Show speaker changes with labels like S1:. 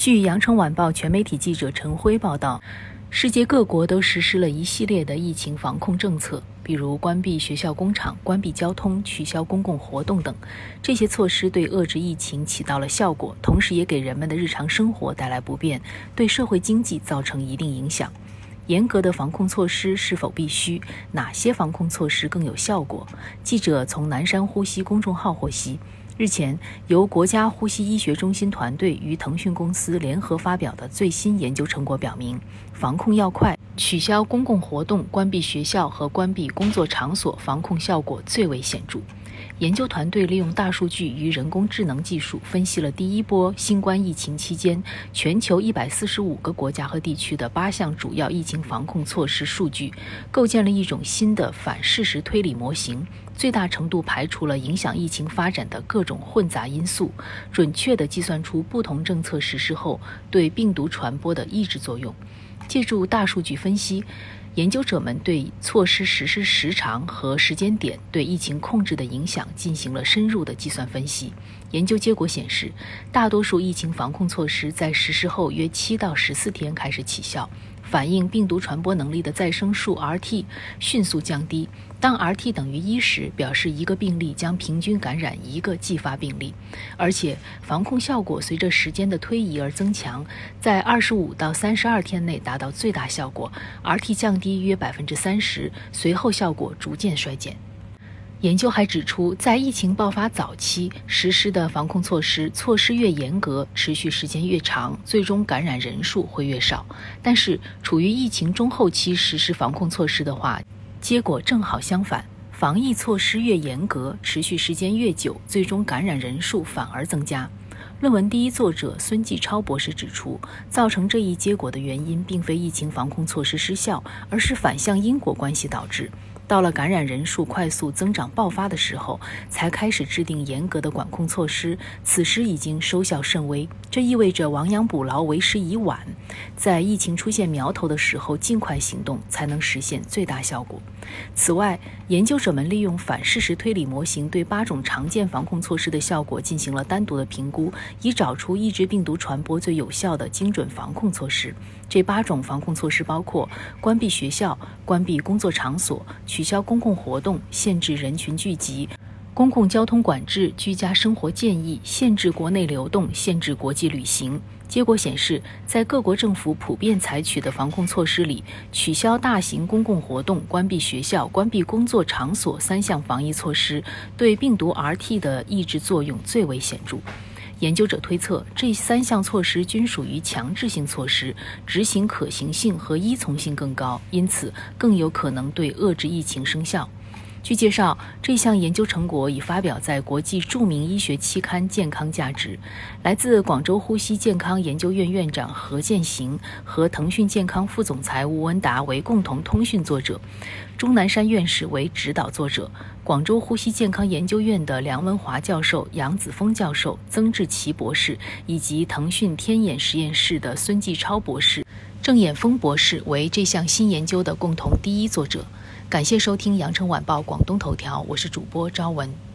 S1: 据羊城晚报全媒体记者陈辉报道，世界各国都实施了一系列的疫情防控政策，比如关闭学校、工厂、关闭交通、取消公共活动等。这些措施对遏制疫情起到了效果，同时也给人们的日常生活带来不便，对社会经济造成一定影响。严格的防控措施是否必须？哪些防控措施更有效果？记者从南山呼吸公众号获悉。日前，由国家呼吸医学中心团队与腾讯公司联合发表的最新研究成果表明，防控要快，取消公共活动、关闭学校和关闭工作场所，防控效果最为显著。研究团队利用大数据与人工智能技术，分析了第一波新冠疫情期间全球一百四十五个国家和地区的八项主要疫情防控措施数据，构建了一种新的反事实推理模型，最大程度排除了影响疫情发展的各种混杂因素，准确地计算出不同政策实施后对病毒传播的抑制作用。借助大数据分析。研究者们对措施实施时长和时间点对疫情控制的影响进行了深入的计算分析。研究结果显示，大多数疫情防控措施在实施后约七到十四天开始起效。反映病毒传播能力的再生数 Rt 迅速降低。当 Rt 等于一时，表示一个病例将平均感染一个继发病例，而且防控效果随着时间的推移而增强，在二十五到三十二天内达到最大效果，Rt 降低约百分之三十，随后效果逐渐衰减。研究还指出，在疫情爆发早期实施的防控措施，措施越严格，持续时间越长，最终感染人数会越少。但是，处于疫情中后期实施防控措施的话，结果正好相反，防疫措施越严格，持续时间越久，最终感染人数反而增加。论文第一作者孙继超博士指出，造成这一结果的原因，并非疫情防控措施失效，而是反向因果关系导致。到了感染人数快速增长爆发的时候，才开始制定严格的管控措施，此时已经收效甚微。这意味着亡羊补牢为时已晚，在疫情出现苗头的时候尽快行动，才能实现最大效果。此外，研究者们利用反事实推理模型，对八种常见防控措施的效果进行了单独的评估，以找出抑制病毒传播最有效的精准防控措施。这八种防控措施包括关闭学校、关闭工作场所、取消公共活动、限制人群聚集、公共交通管制、居家生活建议、限制国内流动、限制国际旅行。结果显示，在各国政府普遍采取的防控措施里，取消大型公共活动、关闭学校、关闭工作场所三项防疫措施对病毒 Rt 的抑制作用最为显著。研究者推测，这三项措施均属于强制性措施，执行可行性和依从性更高，因此更有可能对遏制疫情生效。据介绍，这项研究成果已发表在国际著名医学期刊《健康价值》。来自广州呼吸健康研究院院长何建行和腾讯健康副总裁吴文达为共同通讯作者，钟南山院士为指导作者，广州呼吸健康研究院的梁文华教授、杨子峰教授、曾志奇博士以及腾讯天眼实验室的孙继超博士、郑衍峰博士为这项新研究的共同第一作者。感谢收听《羊城晚报广东头条》，我是主播朝文。